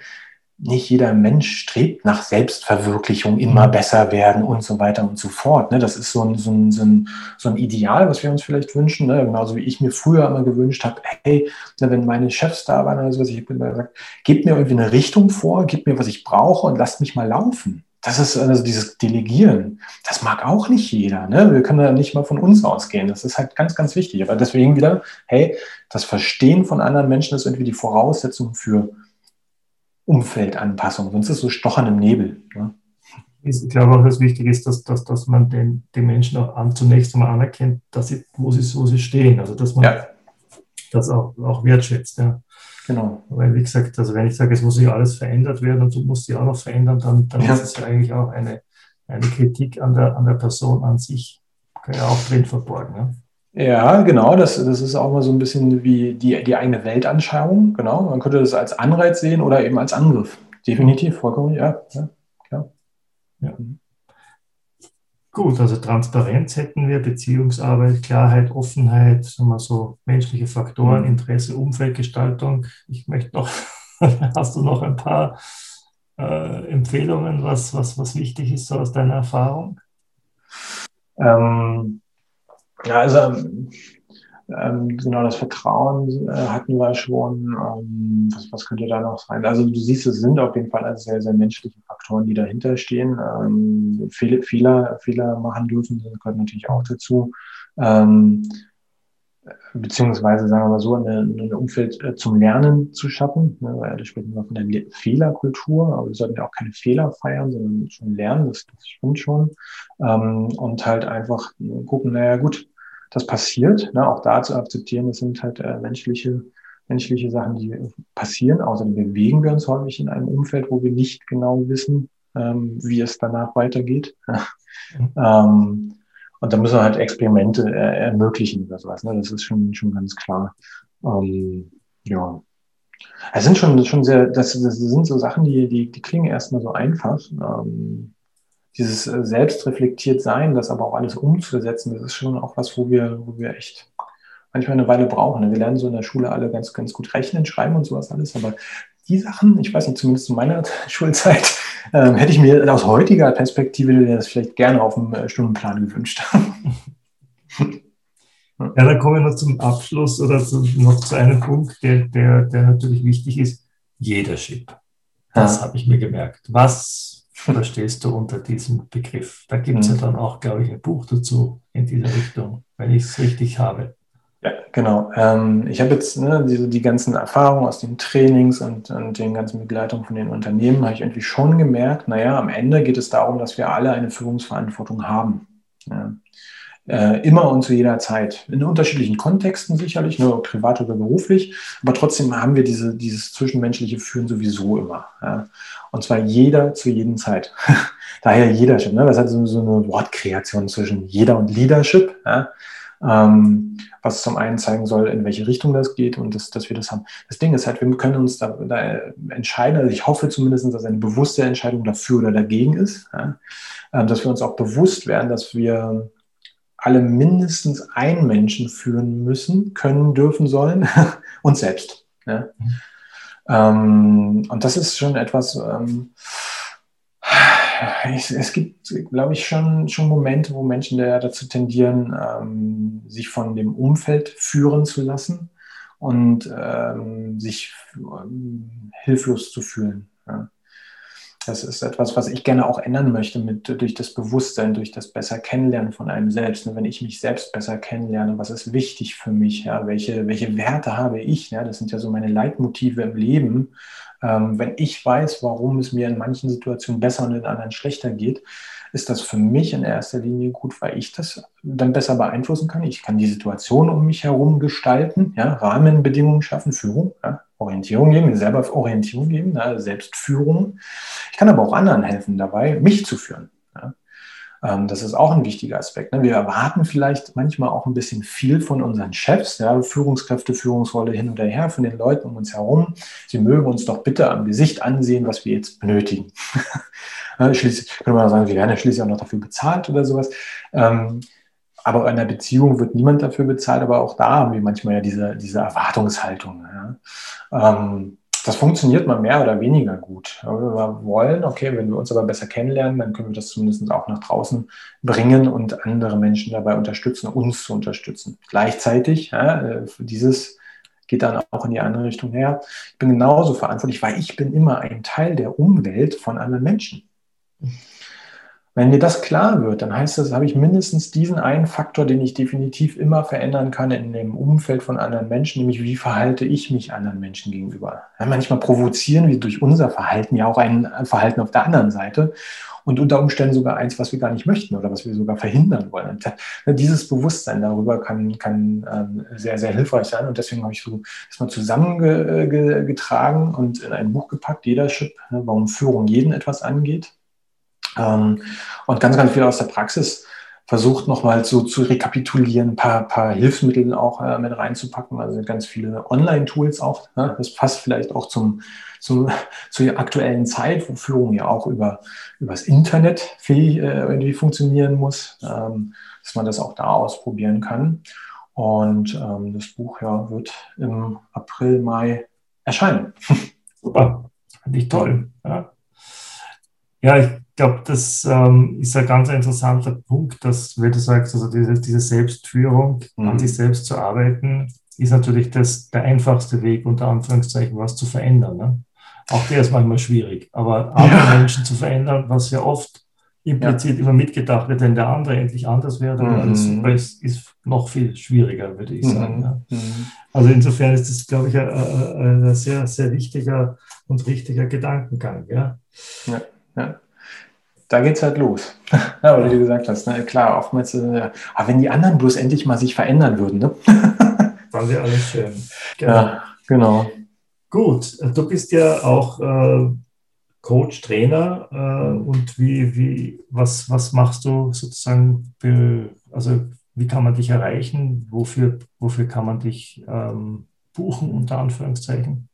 nicht jeder Mensch strebt nach Selbstverwirklichung, immer mhm. besser werden und so weiter und so fort. Ne? Das ist so ein, so, ein, so, ein, so ein Ideal, was wir uns vielleicht wünschen. Ne? Genauso wie ich mir früher immer gewünscht habe, hey, ne, wenn meine Chefs da waren oder sowas, ich habe immer gesagt, gebt mir irgendwie eine Richtung vor, gebt mir, was ich brauche und lasst mich mal laufen. Das ist also dieses Delegieren. Das mag auch nicht jeder. Ne? Wir können da nicht mal von uns ausgehen. Das ist halt ganz, ganz wichtig. Aber deswegen wieder, hey, das Verstehen von anderen Menschen ist irgendwie die Voraussetzung für Umfeldanpassung, sonst ist es so Stochern im Nebel. Ne? Ich glaube auch, dass wichtig ist, dass, dass, dass man den, den Menschen auch an, zunächst einmal anerkennt, dass sie, wo, sie, wo sie stehen. Also dass man ja. das auch, auch wertschätzt. Ja. Genau. Weil, wie gesagt, also wenn ich sage, es muss sich alles verändert werden und du musst sie auch noch verändern, dann, dann ja. ist es ja eigentlich auch eine, eine Kritik an der, an der Person an sich. Kann ja auch drin verborgen. Ja. Genau, das, das ist auch mal so ein bisschen wie die, die eigene Weltanschauung. Genau, man könnte das als Anreiz sehen oder eben als Angriff. Definitiv, vollkommen, ja, ja klar. Ja. Gut, also Transparenz hätten wir, Beziehungsarbeit, Klarheit, Offenheit, sagen wir so menschliche Faktoren, mhm. Interesse, Umfeldgestaltung. Ich möchte noch, hast du noch ein paar äh, Empfehlungen, was, was, was wichtig ist so aus deiner Erfahrung? Ähm, ja, also ähm, genau das Vertrauen äh, hatten wir schon. Ähm, was, was könnte da noch sein? Also du siehst, es sind auf jeden Fall also sehr, sehr menschliche Faktoren, die dahinter stehen. Ähm, viele Fehler, Fehler machen dürfen, das gehört natürlich auch dazu. Ähm, beziehungsweise sagen wir mal so, ein Umfeld äh, zum Lernen zu schaffen. Ne, weil da sprechen wir von der Fehlerkultur, aber wir sollten ja auch keine Fehler feiern, sondern schon lernen, das, das stimmt schon. Ähm, und halt einfach gucken, naja gut, das passiert. Ne? Auch da zu akzeptieren, das sind halt äh, menschliche, menschliche Sachen, die passieren. Außerdem bewegen wir uns häufig in einem Umfeld, wo wir nicht genau wissen, ähm, wie es danach weitergeht. ähm, und da müssen wir halt Experimente äh, ermöglichen oder sowas. Ne? Das ist schon, schon ganz klar. Ähm, ja. Es sind schon, schon sehr, das, das sind so Sachen, die, die, die klingen erstmal so einfach. Ähm, dieses äh, selbstreflektiert sein, das aber auch alles umzusetzen, das ist schon auch was, wo wir, wo wir echt manchmal eine Weile brauchen. Wir lernen so in der Schule alle ganz, ganz gut rechnen, schreiben und sowas alles, aber die Sachen, ich weiß nicht, zumindest zu meiner Schulzeit, äh, hätte ich mir aus heutiger Perspektive das vielleicht gerne auf dem äh, Stundenplan gewünscht. Ja, dann kommen wir noch zum Abschluss oder zu, noch zu einem Punkt, der, der, der natürlich wichtig ist. Leadership. Das ja. habe ich mir gemerkt. Was verstehst du unter diesem Begriff? Da gibt es mhm. ja dann auch, glaube ich, ein Buch dazu in dieser Richtung, wenn ich es richtig habe. Ja, genau. Ähm, ich habe jetzt ne, die, die ganzen Erfahrungen aus den Trainings und, und den ganzen Begleitungen von den Unternehmen, habe ich irgendwie schon gemerkt, naja, am Ende geht es darum, dass wir alle eine Führungsverantwortung haben. Ja. Äh, immer und zu jeder Zeit. In unterschiedlichen Kontexten sicherlich, nur privat oder beruflich, aber trotzdem haben wir diese, dieses zwischenmenschliche Führen sowieso immer. Ja. Und zwar jeder zu jedem Zeit. Daher Leadership. Ne? Das hat so, so eine Wortkreation zwischen jeder und Leadership. Ja? ähm, was zum einen zeigen soll, in welche Richtung das geht und das, dass wir das haben. Das Ding ist halt, wir können uns da, da entscheiden, also ich hoffe zumindest, dass eine bewusste Entscheidung dafür oder dagegen ist, ja? ähm, dass wir uns auch bewusst werden, dass wir alle mindestens einen Menschen führen müssen, können, dürfen, sollen, uns selbst. Ja? Mhm. Ähm, und das ist schon etwas, ähm, es, es, gibt, glaube ich, schon, schon Momente, wo Menschen dazu tendieren, ähm, sich von dem Umfeld führen zu lassen und ähm, sich ähm, hilflos zu fühlen. Ja. Das ist etwas, was ich gerne auch ändern möchte mit, durch das Bewusstsein, durch das besser Kennenlernen von einem selbst. Ne? Wenn ich mich selbst besser kennenlerne, was ist wichtig für mich? Ja? Welche, welche Werte habe ich? Ja? Das sind ja so meine Leitmotive im Leben. Ähm, wenn ich weiß, warum es mir in manchen Situationen besser und in anderen schlechter geht, ist das für mich in erster Linie gut, weil ich das dann besser beeinflussen kann. Ich kann die Situation um mich herum gestalten, ja, Rahmenbedingungen schaffen, Führung, ja, Orientierung geben, mir selber Orientierung geben, ja, Selbstführung. Ich kann aber auch anderen helfen dabei, mich zu führen. Ja. Ähm, das ist auch ein wichtiger Aspekt. Ne? Wir erwarten vielleicht manchmal auch ein bisschen viel von unseren Chefs, ja, Führungskräfte, Führungsrolle hin und her, von den Leuten um uns herum. Sie mögen uns doch bitte am Gesicht ansehen, was wir jetzt benötigen. Schließlich könnte man sagen, wir werden ja schließlich auch noch dafür bezahlt oder sowas. Ähm, aber in einer Beziehung wird niemand dafür bezahlt, aber auch da haben wir manchmal ja diese, diese Erwartungshaltung. Ja. Ähm, das funktioniert mal mehr oder weniger gut. wir wollen, okay, wenn wir uns aber besser kennenlernen, dann können wir das zumindest auch nach draußen bringen und andere Menschen dabei unterstützen, uns zu unterstützen. Gleichzeitig, ja, äh, dieses geht dann auch in die andere Richtung her. Ich bin genauso verantwortlich, weil ich bin immer ein Teil der Umwelt von anderen Menschen. Wenn mir das klar wird, dann heißt das, habe ich mindestens diesen einen Faktor, den ich definitiv immer verändern kann in dem Umfeld von anderen Menschen, nämlich wie verhalte ich mich anderen Menschen gegenüber. Ja, manchmal provozieren wir durch unser Verhalten ja auch ein Verhalten auf der anderen Seite und unter Umständen sogar eins, was wir gar nicht möchten oder was wir sogar verhindern wollen. Und dieses Bewusstsein darüber kann, kann ähm, sehr, sehr hilfreich sein und deswegen habe ich so das mal zusammengetragen und in ein Buch gepackt, Leadership, ne, warum Führung jeden etwas angeht ähm, und ganz, ganz viel aus der Praxis versucht nochmal so zu rekapitulieren, ein paar, paar Hilfsmittel auch äh, mit reinzupacken, also ganz viele Online-Tools auch. Ne? Das passt vielleicht auch zum, zum, zur aktuellen Zeit, wo Führung ja auch über, übers Internet viel, äh, irgendwie funktionieren muss, ähm, dass man das auch da ausprobieren kann. Und ähm, das Buch ja, wird im April, Mai erscheinen. Super, finde ich toll. Ja, ja ich glaube, das ähm, ist ein ganz interessanter Punkt, dass, wie du sagst, also diese, diese Selbstführung, mhm. an sich selbst zu arbeiten, ist natürlich das, der einfachste Weg, unter Anführungszeichen, was zu verändern. Ne? Auch der ist manchmal schwierig, aber andere ja. Menschen zu verändern, was ja oft implizit ja. immer mitgedacht wird, wenn der andere endlich anders wäre, dann mhm. ist, ist noch viel schwieriger, würde ich sagen. Mhm. Ja. Mhm. Also insofern ist das, glaube ich, ein, ein, sehr, sehr wichtiger und richtiger Gedankengang. Ja, ja da geht es halt los. ja, weil du gesagt hast, ne? klar, oftmals, äh, aber wenn die anderen bloß endlich mal sich verändern würden, ne? Dann wäre alles schön. Genau. Ja, genau. Gut, du bist ja auch äh, Coach, Trainer äh, und wie, wie, was, was machst du sozusagen, für, also wie kann man dich erreichen? Wofür, wofür kann man dich ähm, buchen, unter Anführungszeichen?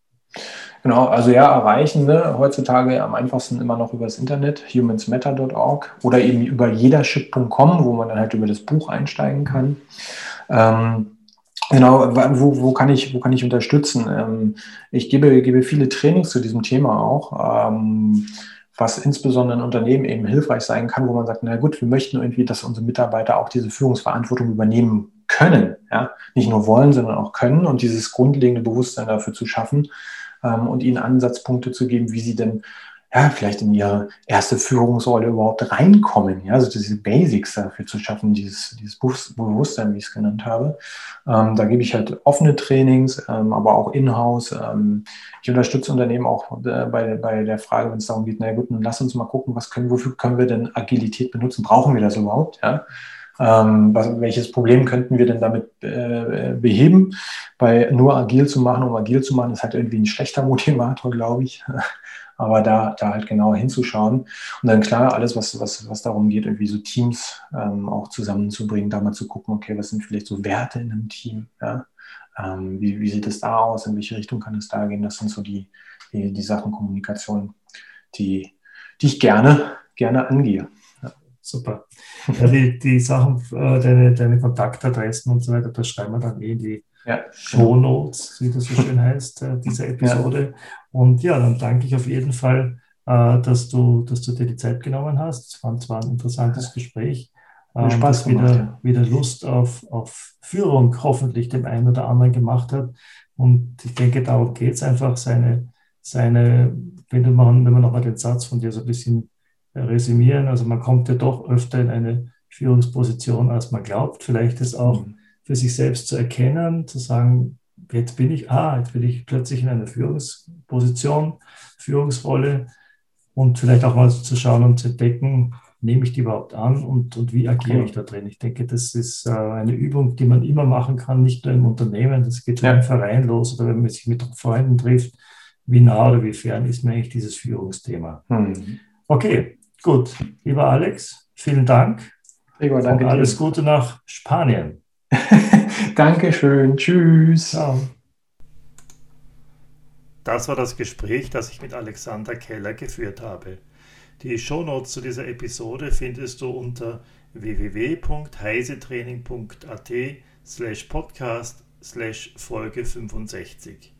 Genau, also ja, erreichen ne, heutzutage am einfachsten immer noch über das Internet, humansmatter.org oder eben über jedership.com, wo man dann halt über das Buch einsteigen kann. Ähm, Genau, wo, wo, kann ich, wo kann ich unterstützen? Ähm, ich gebe, gebe viele Trainings zu diesem Thema auch, ähm, was insbesondere in Unternehmen eben hilfreich sein kann, wo man sagt, na gut, wir möchten irgendwie, dass unsere Mitarbeiter auch diese Führungsverantwortung übernehmen können. Ja? Nicht nur wollen, sondern auch können und dieses grundlegende Bewusstsein dafür zu schaffen, ähm, und ihnen Ansatzpunkte zu geben, wie sie denn ja, vielleicht in ihre erste Führungsrolle überhaupt reinkommen. Ja, also diese Basics dafür zu schaffen, dieses, dieses Bewusstsein, wie ich es genannt habe. Ähm, da gebe ich halt offene Trainings, ähm, aber auch in-house. Ähm, ich unterstütze Unternehmen auch äh, bei, bei der Frage, wenn es darum geht, na gut, dann lass uns mal gucken, was können, wofür können wir denn Agilität benutzen? Brauchen wir das überhaupt? Ja? Ähm, was, welches Problem könnten wir denn damit äh, beheben? Bei nur agil zu machen, um agil zu machen, ist halt irgendwie ein schlechter Motivator, glaube ich. Aber da, da halt genauer hinzuschauen. Und dann klar, alles, was, was, was darum geht, irgendwie so Teams ähm, auch zusammenzubringen, da mal zu gucken, okay, was sind vielleicht so Werte in einem Team? Ja? Ähm, wie, wie sieht es da aus? In welche Richtung kann es da gehen? Das sind so die, die, die Sachen Kommunikation, die, die ich gerne, gerne angehe. Super. Ja, die, die Sachen, äh, deine, deine Kontaktadressen und so weiter, das schreiben wir dann eh in die ja, Show Notes, wie das so schön heißt, äh, dieser Episode. Ja. Und ja, dann danke ich auf jeden Fall, äh, dass, du, dass du dir die Zeit genommen hast. Es war zwar ein interessantes Gespräch. Ähm, Spaß gemacht, wieder, ja. wieder Lust auf, auf Führung hoffentlich dem einen oder anderen gemacht hat. Und ich denke, darum geht es einfach, seine, seine, wenn, man, wenn man nochmal den Satz von dir so ein bisschen resümieren, also man kommt ja doch öfter in eine Führungsposition, als man glaubt. Vielleicht ist auch mhm für sich selbst zu erkennen, zu sagen, jetzt bin ich, ah, jetzt bin ich plötzlich in einer Führungsposition, Führungsrolle und vielleicht auch mal zu schauen und zu entdecken, nehme ich die überhaupt an und, und wie agiere ich da drin? Ich denke, das ist äh, eine Übung, die man immer machen kann, nicht nur im Unternehmen, das geht ja. im Verein los oder wenn man sich mit Freunden trifft, wie nah oder wie fern ist mir eigentlich dieses Führungsthema? Hm. Okay, gut. Lieber Alex, vielen Dank. Gregor, danke und alles dir. Gute nach Spanien. Dankeschön. Tschüss. Ciao. Das war das Gespräch, das ich mit Alexander Keller geführt habe. Die Shownotes zu dieser Episode findest du unter www.heisetraining.at slash podcast slash Folge 65.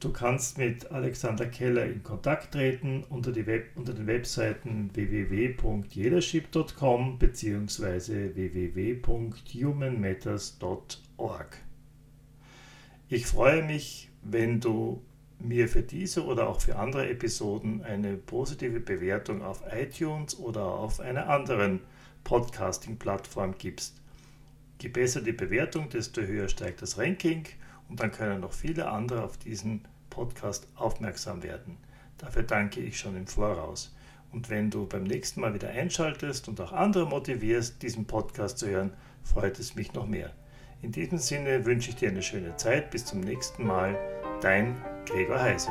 Du kannst mit Alexander Keller in Kontakt treten unter, Web, unter den Webseiten www.jedership.com bzw. www.humanmatters.org. Ich freue mich, wenn du mir für diese oder auch für andere Episoden eine positive Bewertung auf iTunes oder auf einer anderen Podcasting-Plattform gibst. Je besser die Bewertung, desto höher steigt das Ranking und dann können noch viele andere auf diesen Podcast aufmerksam werden. Dafür danke ich schon im Voraus. Und wenn du beim nächsten Mal wieder einschaltest und auch andere motivierst, diesen Podcast zu hören, freut es mich noch mehr. In diesem Sinne wünsche ich dir eine schöne Zeit. Bis zum nächsten Mal. Dein Gregor Heise.